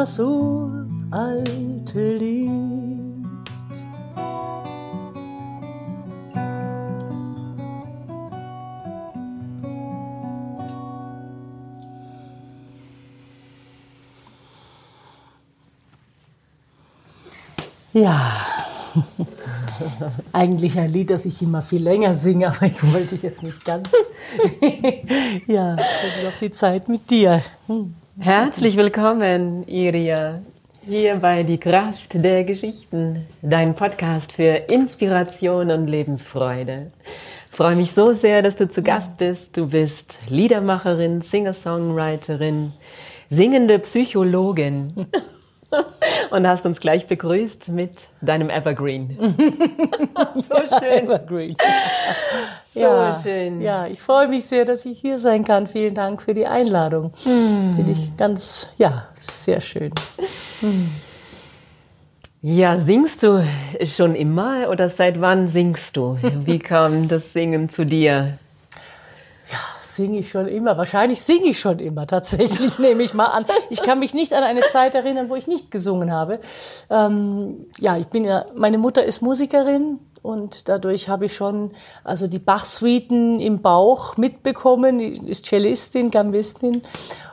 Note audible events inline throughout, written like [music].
das uralte Lied. Ja, [laughs] eigentlich ein Lied, das ich immer viel länger singe, aber ich wollte jetzt nicht ganz. [laughs] ja, ich noch die Zeit mit dir. Hm. Herzlich willkommen, Iria, hier bei Die Kraft der Geschichten, dein Podcast für Inspiration und Lebensfreude. Ich freue mich so sehr, dass du zu Gast bist. Du bist Liedermacherin, Singer-Songwriterin, singende Psychologin. [laughs] [laughs] Und hast uns gleich begrüßt mit deinem Evergreen. [laughs] so schön. Evergreen. [laughs] So ja, schön. Ja, ich freue mich sehr, dass ich hier sein kann. Vielen Dank für die Einladung. Hm. Finde ich ganz, ja, sehr schön. Ja, singst du schon immer oder seit wann singst du? Wie kam das Singen zu dir? Ja, singe ich schon immer. Wahrscheinlich singe ich schon immer, tatsächlich, [laughs] nehme ich mal an. Ich kann mich nicht an eine Zeit erinnern, wo ich nicht gesungen habe. Ähm, ja, ich bin ja, meine Mutter ist Musikerin und dadurch habe ich schon also die Bach-Suiten im Bauch mitbekommen. Die ist Cellistin, Gambistin.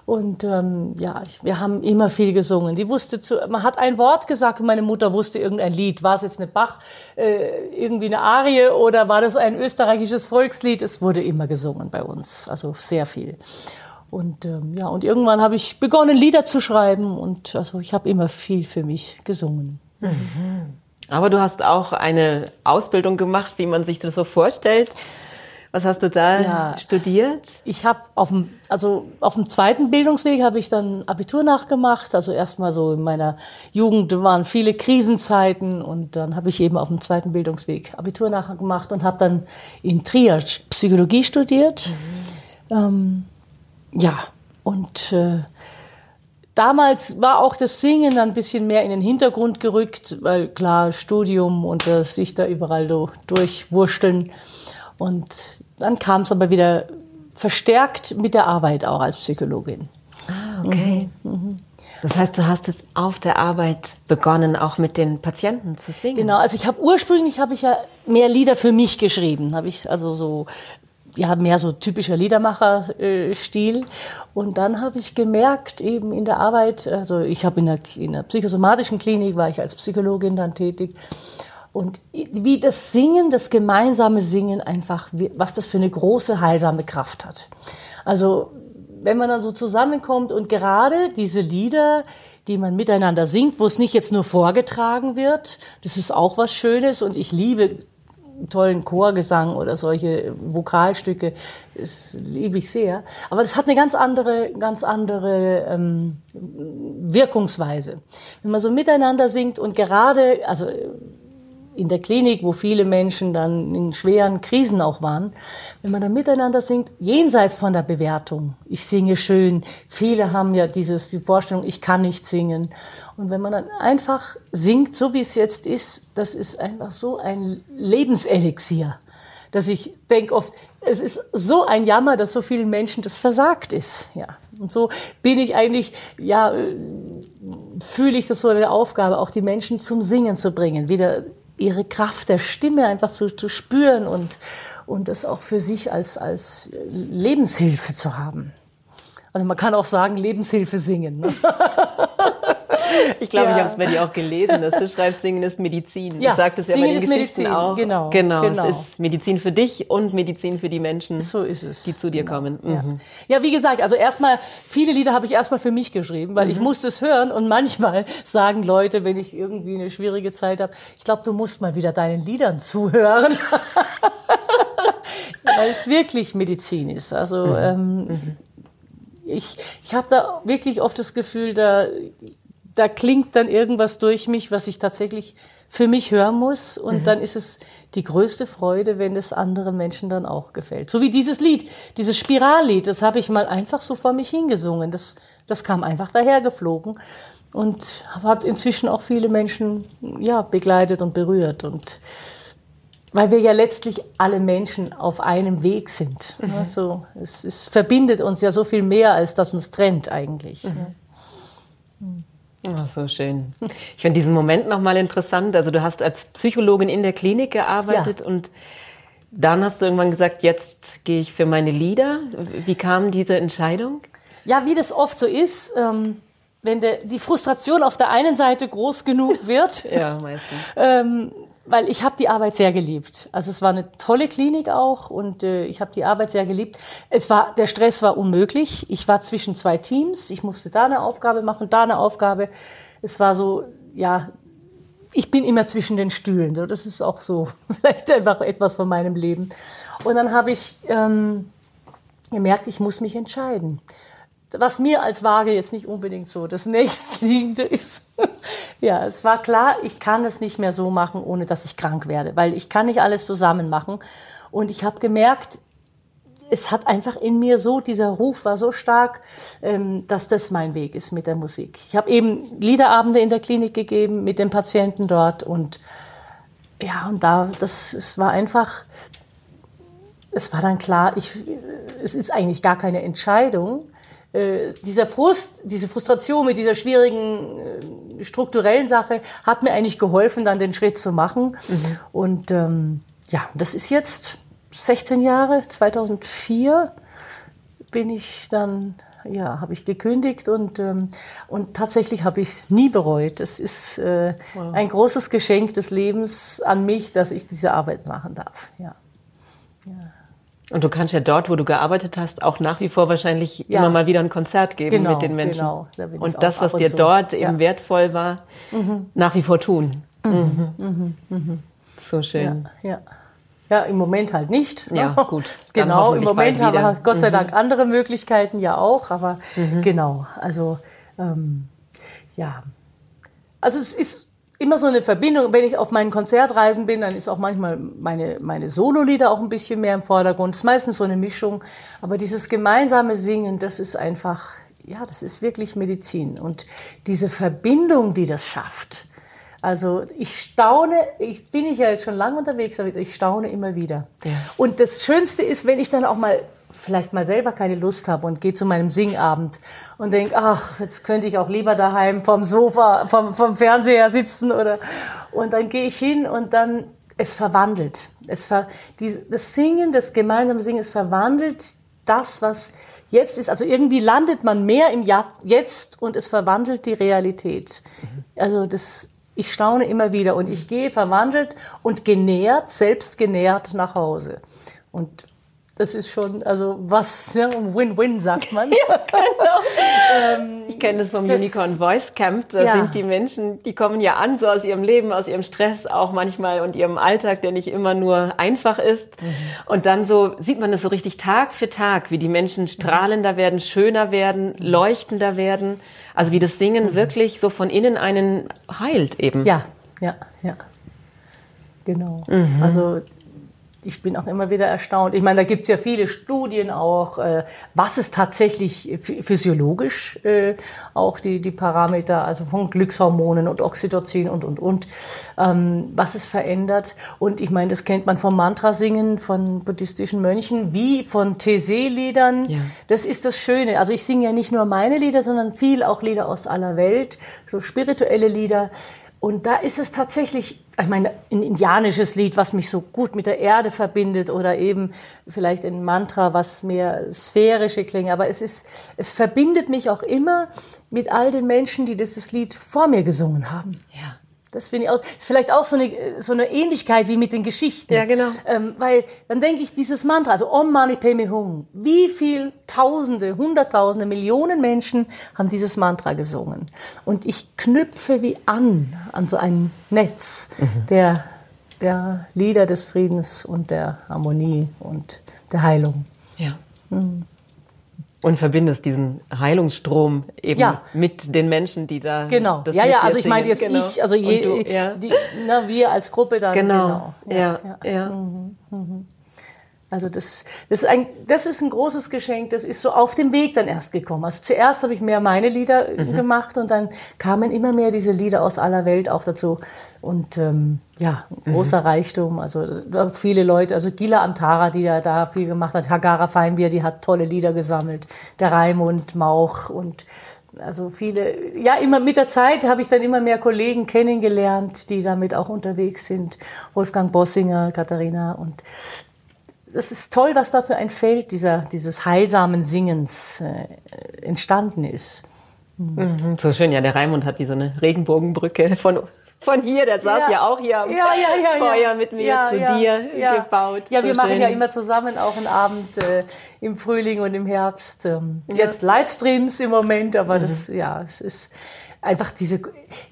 Und ähm, ja, wir haben immer viel gesungen. Die wusste zu, man hat ein Wort gesagt und meine Mutter wusste irgendein Lied. War es jetzt eine Bach, äh, irgendwie eine Arie oder war das ein österreichisches Volkslied? Es wurde immer gesungen bei uns, also sehr viel. Und ähm, ja, und irgendwann habe ich begonnen Lieder zu schreiben und also ich habe immer viel für mich gesungen. Mhm. Aber du hast auch eine Ausbildung gemacht, wie man sich das so vorstellt. Was hast du da Ja. studiert? Ich habe auf dem, also auf dem zweiten Bildungsweg habe ich dann Abitur nachgemacht. Also erstmal so in meiner Jugend waren viele Krisenzeiten und dann habe ich eben auf dem zweiten Bildungsweg Abitur nachgemacht und habe dann in Trier Psychologie studiert. Ähm, ja, und äh, damals war auch das Singen ein bisschen mehr in den Hintergrund gerückt, weil klar, Studium und äh, sich da überall so durchwursteln. Und dann kam es aber wieder verstärkt mit der Arbeit auch als Psychologin. Ah, okay. Das heißt, du hast es auf der Arbeit begonnen, auch mit den Patienten zu singen. Genau, also ich habe ursprünglich habe ich ja mehr Lieder für mich geschrieben, habe ich also so ja mehr so typischer Liedermacher-Stil und dann habe ich gemerkt eben in der Arbeit, also ich habe in der, in der psychosomatischen Klinik war ich als Psychologin dann tätig und wie das Singen, das gemeinsame Singen einfach, was das für eine große heilsame Kraft hat. Also wenn man dann so zusammenkommt und gerade diese Lieder, die man miteinander singt, wo es nicht jetzt nur vorgetragen wird, das ist auch was Schönes und ich liebe tollen Chorgesang oder solche Vokalstücke, das liebe ich sehr. Aber das hat eine ganz andere, ganz andere ähm, Wirkungsweise. Wenn man so miteinander singt und gerade, also in der Klinik, wo viele Menschen dann in schweren Krisen auch waren, wenn man dann miteinander singt, jenseits von der Bewertung. Ich singe schön. Viele haben ja dieses, die Vorstellung, ich kann nicht singen. Und wenn man dann einfach singt, so wie es jetzt ist, das ist einfach so ein Lebenselixier, dass ich denke oft, es ist so ein Jammer, dass so vielen Menschen das versagt ist. Ja. Und so bin ich eigentlich, ja, fühle ich das so eine Aufgabe, auch die Menschen zum Singen zu bringen, wieder ihre Kraft der Stimme einfach zu, zu spüren und, und das auch für sich als, als Lebenshilfe zu haben. Also man kann auch sagen, Lebenshilfe singen. Ne? [laughs] [laughs] Ich glaube, ja. ich habe es bei dir auch gelesen, dass du schreibst, Singen ist Medizin. Ja, du sagtest Singen ja bei den ist Geschichten Medizin. auch. Genau, genau. genau. Es ist Medizin für dich und Medizin für die Menschen, So ist es. die zu dir kommen. Ja. Mhm. ja, wie gesagt, also erstmal, viele Lieder habe ich erstmal für mich geschrieben, weil ich musste es hören und manchmal [laughs] sagen Leute, wenn ich irgendwie eine schwierige Zeit habe, ich glaube, du musst mal wieder deinen Liedern zuhören. [laughs] weil es wirklich Medizin ist. Also ähm, ich, ich habe da wirklich oft das Gefühl, da, da klingt dann irgendwas durch mich, was ich tatsächlich für mich hören muss. Und dann ist es die größte Freude, wenn es anderen Menschen dann auch gefällt. So wie dieses Lied, dieses Spirallied, das habe ich mal einfach so vor mich hingesungen. Das, das kam einfach dahergeflogen und hat inzwischen auch viele Menschen ja, begleitet und berührt. Und weil wir ja letztlich alle Menschen auf einem Weg sind. Also es, es verbindet uns ja so viel mehr, als das uns trennt eigentlich. Ja. Ach, so schön. Ich finde diesen Moment nochmal interessant. Also du hast als Psychologin in der Klinik gearbeitet Ja. und dann hast du irgendwann gesagt, jetzt gehe ich für meine Lieder. Wie kam diese Entscheidung? Ja, wie das oft so ist, ähm, wenn der, die Frustration auf der einen Seite groß genug wird, [laughs] Ja, meistens. ähm, weil ich habe die Arbeit sehr geliebt. Also es war eine tolle Klinik auch und äh, ich habe die Arbeit sehr geliebt. Es war der Stress war unmöglich. Ich war zwischen zwei Teams. Ich musste da eine Aufgabe machen, da eine Aufgabe. Es war so, ja, ich bin immer zwischen den Stühlen. So, das ist auch so [laughs] vielleicht einfach etwas von meinem Leben. Und dann habe ich ähm, gemerkt, ich muss mich entscheiden. Was mir als Waage jetzt nicht unbedingt so das [laughs] nächstliegende ist. [laughs] ja, es war klar, ich kann es nicht mehr so machen, ohne dass ich krank werde, weil ich kann nicht alles zusammen machen. Und ich habe gemerkt, es hat einfach in mir so, dieser Ruf war so stark, ähm, dass das mein Weg ist mit der Musik. Ich habe eben Liederabende in der Klinik gegeben mit den Patienten dort und ja, und da, das, es war einfach, es war dann klar, ich, es ist eigentlich gar keine Entscheidung. Äh, dieser Frust, diese Frustration mit dieser schwierigen äh, strukturellen Sache hat mir eigentlich geholfen, dann den Schritt zu machen. Und ähm, ja, das ist jetzt 16 Jahre, 2004 bin ich dann, ja, habe ich gekündigt und, ähm, und tatsächlich habe ich es nie bereut. Es ist äh, ein großes Geschenk des Lebens an mich, dass ich diese Arbeit machen darf. Ja. Und du kannst ja dort, wo du gearbeitet hast, auch nach wie vor wahrscheinlich Ja. immer mal wieder ein Konzert geben Genau, mit den Menschen. genau. Da Und das, was und dir zu. dort Ja. eben wertvoll war, nach wie vor tun. Mhm. So schön. Ja, ja. ja, im Moment halt nicht. Ja, gut. [laughs] Genau, im Moment haben wir. Gott sei Dank andere Möglichkeiten ja auch, aber genau, also ähm, ja. Also es ist immer so eine Verbindung, wenn ich auf meinen Konzertreisen bin, dann ist auch manchmal meine, meine Sololieder auch ein bisschen mehr im Vordergrund. Es ist meistens so eine Mischung, aber dieses gemeinsame Singen, das ist einfach, ja, das ist wirklich Medizin. Und diese Verbindung, die das schafft, also ich staune, ich bin ich ja jetzt schon lange unterwegs, aber ich staune immer wieder. Und das Schönste ist, wenn ich dann auch mal vielleicht mal selber keine Lust habe und gehe zu meinem Singabend und denke, ach, jetzt könnte ich auch lieber daheim vom Sofa, vom, vom Fernseher sitzen oder und dann gehe ich hin und dann es verwandelt. Es ver, die, das Singen, das gemeinsame Singen, es verwandelt das, was jetzt ist. Also irgendwie landet man mehr im Ja- Jetzt und es verwandelt die Realität. Also das, ich staune immer wieder und ich gehe verwandelt und genährt, selbst genährt nach Hause. Und das ist schon, also was, ja, Win-Win sagt man. [laughs] Ich kenne das vom Das- Unicorn Voice Camp. Da Ja. sind die Menschen, die kommen ja an, so aus ihrem Leben, aus ihrem Stress auch manchmal und ihrem Alltag, der nicht immer nur einfach ist. Mhm. Und dann so sieht man das so richtig Tag für Tag, wie die Menschen strahlender werden, schöner werden, Mhm. leuchtender werden. Also wie das Singen wirklich so von innen einen heilt eben. Ja, ja, ja. genau. Mhm. Also ich bin auch immer wieder erstaunt. Ich meine, da gibt es ja viele Studien auch, äh, was es tatsächlich physiologisch äh, auch die, die Parameter, also von Glückshormonen und Oxytocin und, und, und, ähm, was es verändert. Und ich meine, das kennt man vom Mantrasingen von buddhistischen Mönchen, wie von Tese-Liedern. Ja. Das ist das Schöne. Also ich singe ja nicht nur meine Lieder, sondern viel auch Lieder aus aller Welt, so spirituelle Lieder. Und da ist es tatsächlich, ich meine, ein indianisches Lied, was mich so gut mit der Erde verbindet oder eben vielleicht ein Mantra, was mehr sphärische Klänge, aber es ist, es verbindet mich auch immer mit all den Menschen, die dieses Lied vor mir gesungen haben. Ja. Das finde ich auch, ist vielleicht auch so eine, so eine Ähnlichkeit wie mit den Geschichten. Ja, genau. Ähm, weil dann denke ich, dieses Mantra, also Om Mani Padme Hum, wie viel Tausende, Hunderttausende, Millionen Menschen haben dieses Mantra gesungen. Und ich knüpfe wie an, an so ein Netz mhm. der, der Lieder des Friedens und der Harmonie und der Heilung. Ja. Mhm und verbindest diesen Heilungsstrom eben ja. mit den Menschen, die da genau ja ja also ich meine jetzt genau. ich also je, du, ja. die, na, wir als Gruppe dann genau, genau. ja ja, ja. Mhm. Mhm. Also das, das, ist ein, das ist ein großes Geschenk, das ist so auf dem Weg dann erst gekommen. Also zuerst habe ich mehr meine Lieder mhm. gemacht und dann kamen immer mehr diese Lieder aus aller Welt auch dazu. Und ähm, ja, großer mhm. Reichtum. Also viele Leute, also Gila Antara, die da, da viel gemacht hat, Hagara Feinbier, die hat tolle Lieder gesammelt. Der Raimund Mauch und also viele, ja, immer mit der Zeit habe ich dann immer mehr Kollegen kennengelernt, die damit auch unterwegs sind. Wolfgang Bossinger, Katharina und das ist toll, was da für ein Feld dieser, dieses heilsamen Singens äh, entstanden ist. Mhm. So schön, ja, der Raimund hat wie so eine Regenbogenbrücke von, von hier, der saß ja, ja auch hier am ja, ja, Feuer mit mir zu dir gebaut. Ja, so wir schön. machen ja immer zusammen auch einen Abend äh, im Frühling und im Herbst. Ähm, jetzt Livestreams im Moment, aber mhm. das, ja, es ist einfach diese,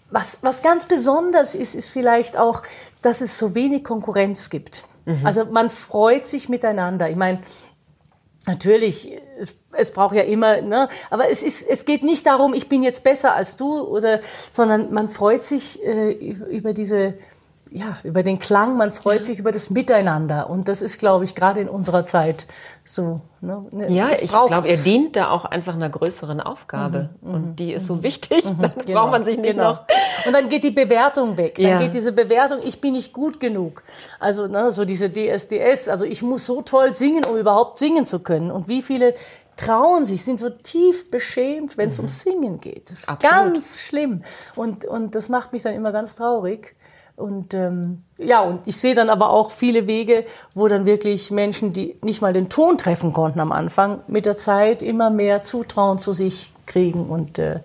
was, was ganz besonders ist, ist vielleicht auch, dass es so wenig Konkurrenz gibt. Mhm. Also man freut sich miteinander. Ich meine, natürlich, es, es braucht ja immer, ne, aber es ist, es geht nicht darum, ich bin jetzt besser als du oder, sondern man freut sich äh, über diese ja, über den Klang, man freut ja. sich über das Miteinander. Und das ist, glaube ich, gerade in unserer Zeit so. Ne, ne ja, ich glaube, er dient da auch einfach einer größeren Aufgabe. Mhm, und mhm, die ist so mhm. wichtig, mhm, dann genau, braucht man sich nicht genau. noch. Und dann geht die Bewertung weg. Dann ja. geht diese Bewertung, ich bin nicht gut genug. Also ne, so diese DSDS, also ich muss so toll singen, um überhaupt singen zu können. Und wie viele trauen sich, sind so tief beschämt, wenn es mhm. ums Singen geht. Das ist Absolut. ganz schlimm. Und, und das macht mich dann immer ganz traurig. Und ähm, ja, und ich sehe dann aber auch viele Wege, wo dann wirklich Menschen, die nicht mal den Ton treffen konnten am Anfang, mit der Zeit immer mehr Zutrauen zu sich kriegen und, äh,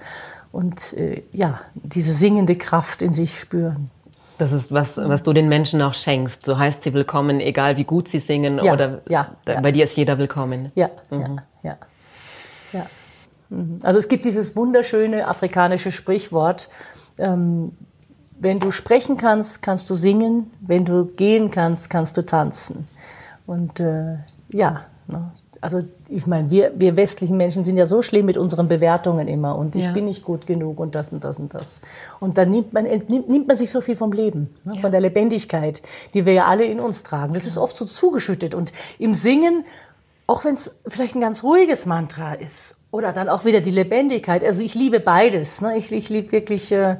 und äh, ja, diese singende Kraft in sich spüren. Das ist was, was du den Menschen auch schenkst. So heißt sie willkommen, egal wie gut sie singen ja, oder ja, bei ja. dir ist jeder willkommen. Ja, mhm. ja, ja. ja. Mhm. Also es gibt dieses wunderschöne afrikanische Sprichwort, ähm, wenn du sprechen kannst, kannst du singen. Wenn du gehen kannst, kannst du tanzen. Und äh, ja, ne? also ich meine, wir, wir westlichen Menschen sind ja so schlimm mit unseren Bewertungen immer und ich ja. bin nicht gut genug und das und das und das. Und dann nimmt man, entnimmt, nimmt man sich so viel vom Leben, ne? ja. von der Lebendigkeit, die wir ja alle in uns tragen. Das ist oft so zugeschüttet und im Singen, auch wenn es vielleicht ein ganz ruhiges Mantra ist oder dann auch wieder die Lebendigkeit. Also ich liebe beides. Ne? Ich, ich liebe wirklich äh,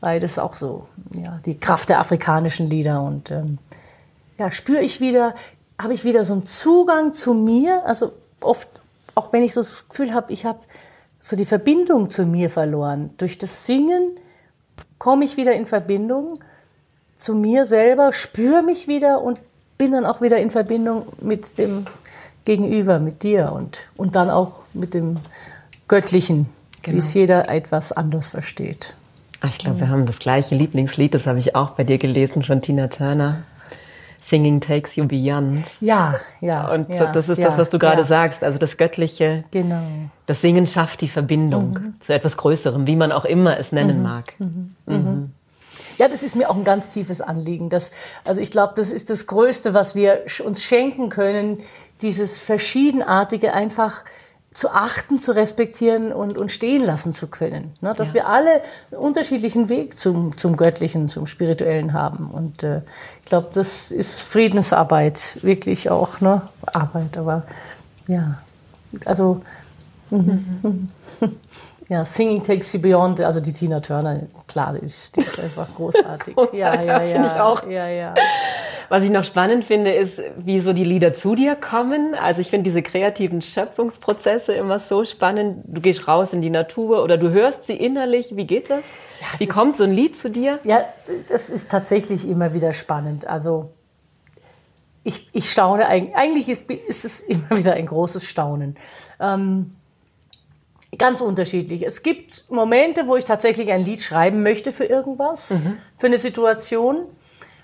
beides auch so. Ja, die Kraft der afrikanischen Lieder und ähm, ja, spüre ich wieder, habe ich wieder so einen Zugang zu mir. Also oft, auch wenn ich so das Gefühl habe, ich habe so die Verbindung zu mir verloren. Durch das Singen komme ich wieder in Verbindung zu mir selber, spüre mich wieder und bin dann auch wieder in Verbindung mit dem Gegenüber, mit dir und, und dann auch mit dem Göttlichen, genau. wie es jeder etwas anders versteht. Ach, ich glaube, wir haben das gleiche Lieblingslied, das habe ich auch bei dir gelesen von Tina Turner. Singing takes you beyond. Ja, ja. Und ja, das ist ja, das, was du gerade ja. sagst. Also das Göttliche. Genau. Das Singen schafft die Verbindung mhm. zu etwas Größerem, wie man auch immer es nennen mhm. mag. Mhm. mhm. mhm. Ja, das ist mir auch ein ganz tiefes Anliegen. Das, also ich glaube, das ist das Größte, was wir uns schenken können, dieses Verschiedenartige einfach zu achten, zu respektieren und, und stehen lassen zu können. Ne? Dass ja. wir alle einen unterschiedlichen Weg zum, zum Göttlichen, zum Spirituellen haben. Und äh, ich glaube, das ist Friedensarbeit, wirklich auch ne? Arbeit. Aber ja, also mhm. [laughs] ja, Singing Takes You Beyond, also die Tina Turner, klar, die ist, die ist einfach [laughs] großartig. ja, ja, ja. Ich auch. Ja, ja. Was ich noch spannend finde, ist, wie so die Lieder zu dir kommen. Also ich finde diese kreativen Schöpfungsprozesse immer so spannend. Du gehst raus in die Natur oder du hörst sie innerlich. Wie geht das? Ja, wie das kommt so ein Lied zu dir? Ja, das ist tatsächlich immer wieder spannend. Also ich, ich staune, eigentlich ist, ist es immer wieder ein großes Staunen. Ähm, ganz unterschiedlich. Es gibt Momente, wo ich tatsächlich ein Lied schreiben möchte für irgendwas, mhm. für eine Situation.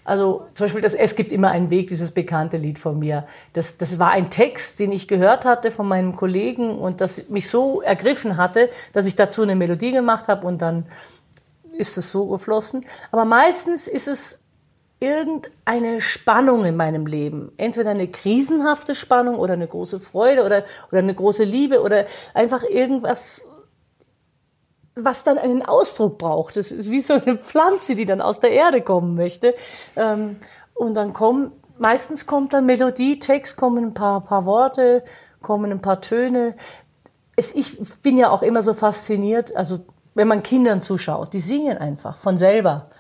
Also zum Beispiel das Es gibt immer einen Weg, dieses bekannte Lied von mir. Das, das war ein Text, den ich gehört hatte von meinem Kollegen und das mich so ergriffen hatte, dass ich dazu eine Melodie gemacht habe und dann ist es so geflossen. Aber meistens ist es irgendeine Spannung in meinem Leben. Entweder eine krisenhafte Spannung oder eine große Freude oder, oder eine große Liebe oder einfach irgendwas, was dann einen Ausdruck braucht. Das ist wie so eine Pflanze, die dann aus der Erde kommen möchte. Ähm, und dann kommen, meistens kommt dann Melodie, Text, kommen ein paar, paar Worte, kommen ein paar Töne. Es, ich bin ja auch immer so fasziniert, also wenn man Kindern zuschaut, die singen einfach von selber.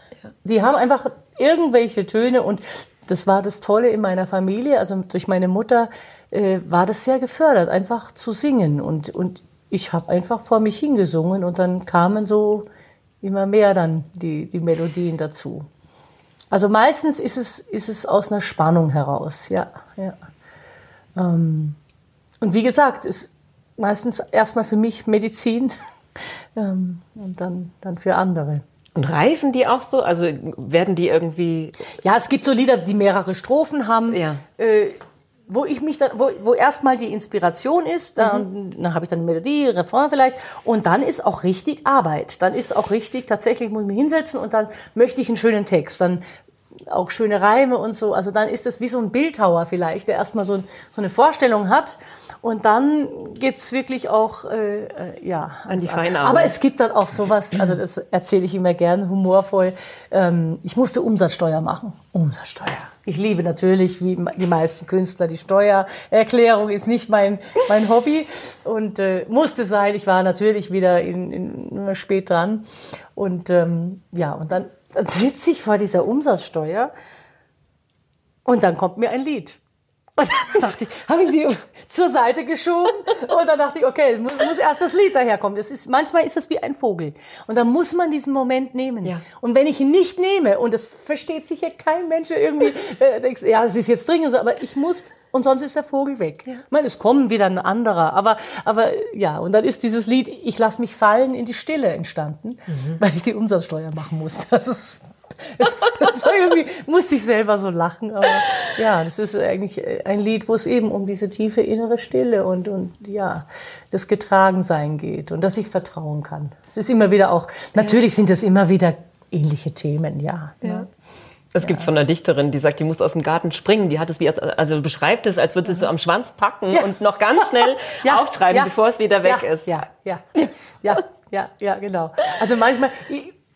Die haben einfach irgendwelche Töne und das war das Tolle in meiner Familie, also durch meine Mutter äh, war das sehr gefördert, einfach zu singen und, und ich habe einfach vor mich hingesungen und dann kamen so immer mehr dann die, die Melodien dazu. Also meistens ist es, ist es aus einer Spannung heraus, ja. ja. Ähm, und wie gesagt, ist meistens erstmal für mich Medizin [laughs] ähm, und dann, dann für andere. Und reifen die auch so? Also werden die irgendwie. Ja, es gibt so Lieder, die mehrere Strophen haben. Ja. Äh, wo ich mich dann, wo, wo erstmal die Inspiration ist, dann, mhm. dann habe ich dann eine Melodie, Refrain vielleicht, und dann ist auch richtig Arbeit. Dann ist auch richtig, tatsächlich muss ich mich hinsetzen und dann möchte ich einen schönen Text. Dann auch schöne Reime und so. Also dann ist das wie so ein Bildhauer vielleicht, der erstmal so, so eine Vorstellung hat und dann geht's wirklich auch äh, äh ja an die feine Aber es gibt dann auch sowas, also das erzähle ich immer gern humorvoll. Ähm, ich musste Umsatzsteuer machen. Umsatzsteuer. Ich liebe natürlich, wie die meisten Künstler, die Steuererklärung ist nicht mein, mein Hobby und äh, musste sein. Ich war natürlich wieder in, in, spät dran. Und ähm, ja, und dann, dann sitze ich vor dieser Umsatzsteuer und dann kommt mir ein Lied. Und dann [laughs] dachte ich, habe ich die zur Seite geschoben und dann dachte ich, okay, muss, muss erst das Lied daherkommen. Das ist, manchmal ist das wie ein Vogel. Und dann muss man diesen Moment nehmen. Ja. Und wenn ich ihn nicht nehme, und das versteht sicher kein Mensch irgendwie, [laughs] äh, ja, es ist jetzt dringend so, aber ich muss, und sonst ist der Vogel weg. Ja. Ich meine, es kommt wieder ein anderer, aber, aber ja, und dann ist dieses Lied, ich lass mich fallen in die Stille entstanden, mhm. weil ich die Umsatzsteuer machen muss. [laughs] Das ist [laughs] das, das war irgendwie, musste ich selber so lachen. Aber ja, das ist eigentlich ein Lied, wo es eben um diese tiefe innere Stille und, und ja, das Getragensein geht und dass ich vertrauen kann. Es ist immer wieder auch, natürlich sind das immer wieder ähnliche Themen, ja. ja. Ne? Es gibt von einer Dichterin, die sagt, die muss aus dem Garten springen. Die hat es wie, also beschreibt es, als würde sie es so am Schwanz packen ja. und noch ganz schnell [laughs] ja. aufschreiben, ja. bevor es wieder weg ist. Ja, ja, ja, ja, ja, genau. Also manchmal,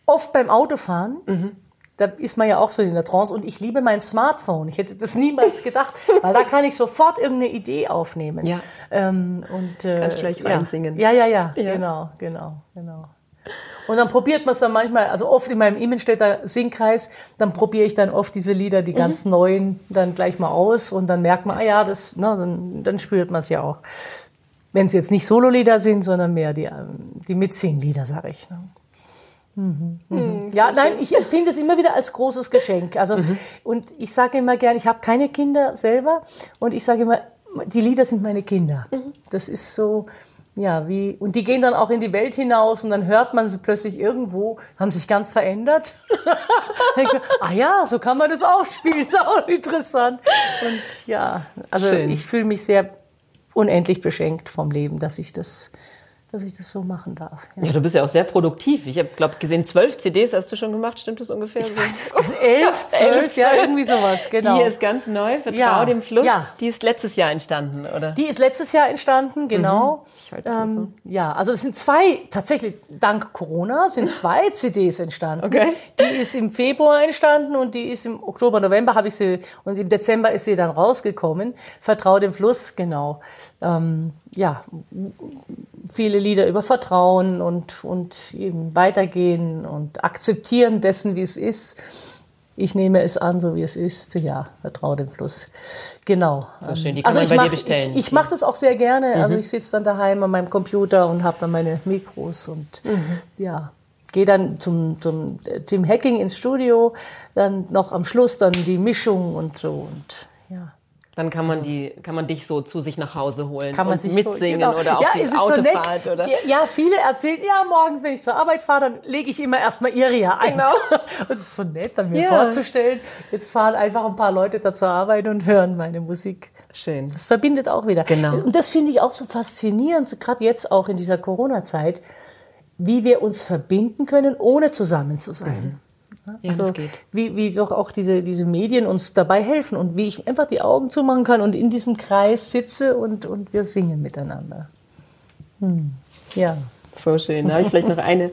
oft beim Autofahren, mhm da ist man ja auch so in der Trance und ich liebe mein Smartphone. Ich hätte das niemals gedacht, weil da kann ich sofort irgendeine Idee aufnehmen. Ja. Ähm, und, äh, Kannst gleich reinsingen. Ja, ja, ja, ja, genau, genau, genau. Und dann probiert man es dann manchmal, also oft in meinem Immenstädter Singkreis, dann probiere ich dann oft diese Lieder, die ganz mhm. neuen, dann gleich mal aus und dann merkt man, ah ja, das, ne, dann, dann spürt man es ja auch. Wenn es jetzt nicht Sololieder sind, sondern mehr die, ähm, die Mitsinglieder, sage ich. Ne? Mhm, mhm. Hm, ja, nein, ich empfinde es immer wieder als großes Geschenk. Also mhm. und ich sage immer gern, ich habe keine Kinder selber und ich sage immer, die Lieder sind meine Kinder. Mhm. Das ist so, ja, wie und die gehen dann auch in die Welt hinaus und dann hört man sie plötzlich irgendwo, haben sich ganz verändert. [laughs] ich, ah ja, so kann man das auch spielen, ist auch interessant. Und ja, also Schön. ich fühle mich sehr unendlich beschenkt vom Leben, dass ich das dass ich das so machen darf. Ja, du bist ja auch sehr produktiv. Ich habe, glaube gesehen, zwölf CDs hast du schon gemacht. Stimmt das ungefähr? Ich weiß es nicht. [laughs] Elf, zwölf, ja, irgendwie sowas, genau. Die ist ganz neu, Vertrau Ja, dem Fluss. ja. Die ist letztes Jahr entstanden, oder? Die ist letztes Jahr entstanden, genau. Ich halte es mal so. Ähm, ja, also es sind zwei, tatsächlich dank Corona sind zwei [laughs] CDs entstanden. Okay. Die ist im Februar entstanden und die ist im Oktober, November habe ich sie und im Dezember ist sie dann rausgekommen. Vertrau dem Fluss, genau. Ähm, ja, viele Lieder über Vertrauen und, und eben weitergehen und akzeptieren dessen, wie es ist. Ich nehme es an, so wie es ist. Ja, vertraue dem Fluss. Genau. So schön, die kann man ich bei dir mach, bestellen. Ich, ich mache das auch sehr gerne. Also ich sitze dann daheim an meinem Computer und habe dann meine Mikros und ja, gehe dann zum, zum Tim Hacking ins Studio, dann noch am Schluss dann die Mischung und so und ja. Dann kann man die, kann man dich so zu sich nach Hause holen Kann man und sich mitsingen genau. oder auf ja, die es ist Autofahrt so nett. oder. Ja, viele erzählen, ja, morgens, wenn ich zur Arbeit fahre, dann lege ich immer erstmal Iria ein. Genau. [laughs] Und es ist so nett, dann mir Ja. vorzustellen, jetzt fahren einfach ein paar Leute da zur Arbeit und hören meine Musik. Schön. Das verbindet auch wieder. Genau. Und das finde ich auch so faszinierend, so gerade jetzt auch in dieser Corona-Zeit, wie wir uns verbinden können, ohne zusammen zu sein. Ja, Also das geht. wie, wie doch auch diese, diese Medien uns dabei helfen und wie ich einfach die Augen zumachen kann und in diesem Kreis sitze und, und wir singen miteinander. Hm. Ja. So schön. Da habe ich vielleicht noch eine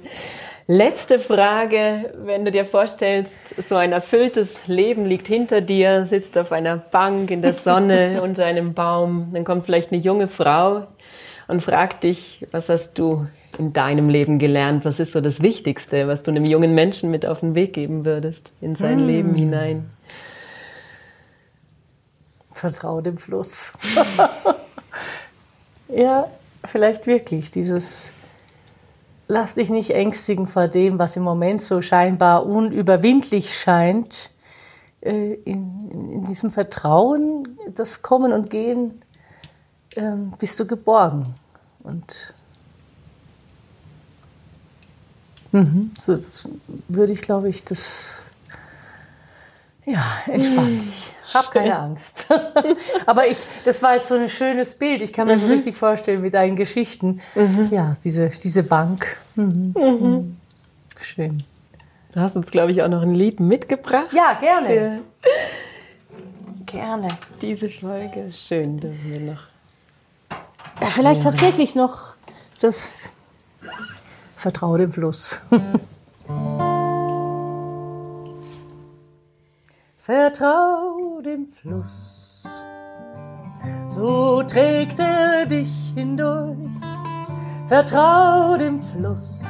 letzte Frage. Wenn du dir vorstellst, so ein erfülltes Leben liegt hinter dir, sitzt auf einer Bank in der Sonne [laughs] unter einem Baum, dann kommt vielleicht eine junge Frau und fragt dich, was hast du in deinem Leben gelernt? Was ist so das Wichtigste, was du einem jungen Menschen mit auf den Weg geben würdest in sein Leben hinein? Vertraue dem Fluss. [laughs] ja, vielleicht wirklich dieses Lass dich nicht ängstigen vor dem, was im Moment so scheinbar unüberwindlich scheint. Äh, In, in diesem Vertrauen, das Kommen und Gehen, ähm, bist du geborgen. Und mhm, so würde ich, glaube ich, das ja, entspann dich. Hab keine Angst. [laughs] Aber ich, das war jetzt so ein schönes Bild. Ich kann mir so richtig vorstellen mit deinen Geschichten. Ja, diese, diese Bank. Mhm. Mhm. Schön. Du hast uns, glaube ich, auch noch ein Lied mitgebracht. Ja, gerne. Für Gerne. diese Folge. Schön, dass wir noch. Ja, vielleicht tatsächlich noch das Vertraue dem Fluss. [laughs] Vertrau dem Fluss, so trägt er dich hindurch. Vertrau dem Fluss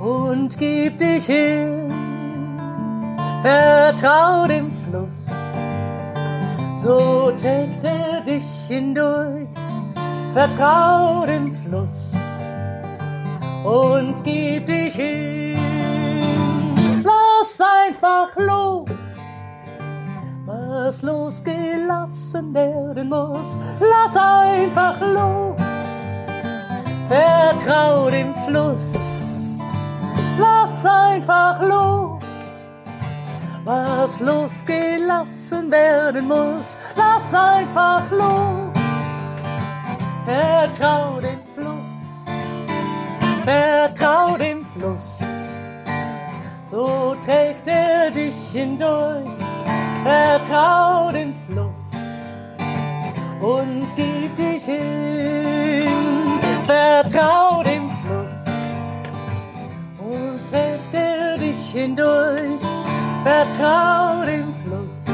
und gib dich hin. Vertrau dem Fluss, so trägt er dich hindurch. Vertrau dem Fluss und gib dich hin. Lass einfach los, was losgelassen werden muss. Lass einfach los, vertrau dem Fluss. Lass einfach los, was losgelassen werden muss. Lass einfach los, vertrau dem Fluss. Vertrau dem Fluss, so trägt er dich hindurch. Vertrau dem Fluss und gib dich hin. Vertrau dem Fluss und trägt er dich hindurch. Vertrau dem Fluss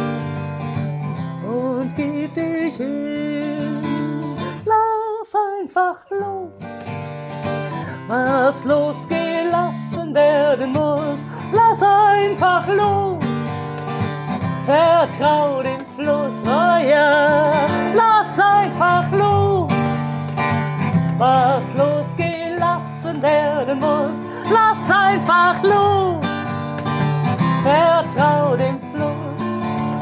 und gib dich hin. Was losgelassen werden muss. Lass einfach los, vertrau dem Fluss, oh ja, lass einfach los, was losgelassen werden muss. Lass einfach los, vertrau dem Fluss,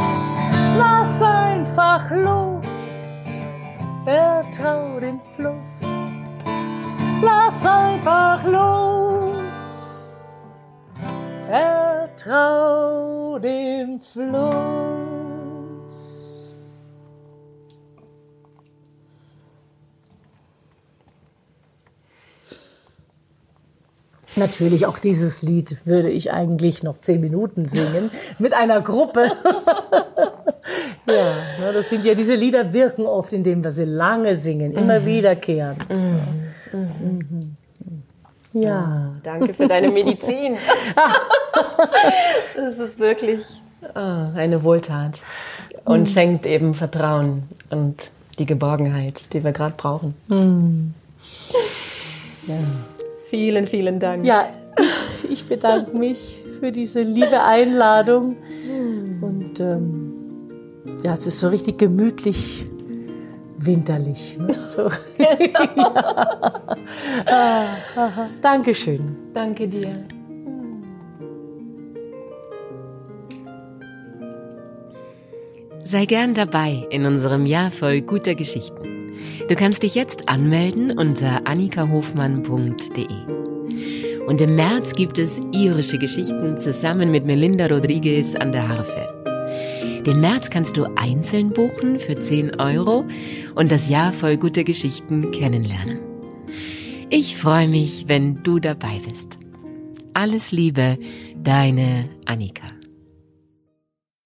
lass einfach los, vertrau dem. Lass einfach los. Vertrau dem Fluss. Natürlich, auch dieses Lied würde ich eigentlich noch zehn Minuten singen mit einer Gruppe. [laughs] ja, ne, das sind ja diese Lieder wirken oft, indem wir sie lange singen, immer mhm. wiederkehrend. Mhm. Mhm. Ja, oh, danke für deine Medizin. [laughs] das ist wirklich oh, eine Wohltat und mhm. schenkt eben Vertrauen und die Geborgenheit, die wir gerade brauchen. Mhm. Ja. Vielen, vielen Dank. Ja, ich bedanke mich für diese liebe Einladung. Und ähm, ja, es ist so richtig gemütlich winterlich. Ne? [laughs] So. ja. [laughs] ah, Dankeschön. Danke dir. Sei gern dabei in unserem Jahr voll guter Geschichten. Du kannst dich jetzt anmelden unter annikahofmann.de. Und im März gibt es irische Geschichten zusammen mit Melinda Rodriguez an der Harfe. Den März kannst du einzeln buchen für 10 Euro und das Jahr voll guter Geschichten kennenlernen. Ich freue mich, wenn du dabei bist. Alles Liebe, deine Annika.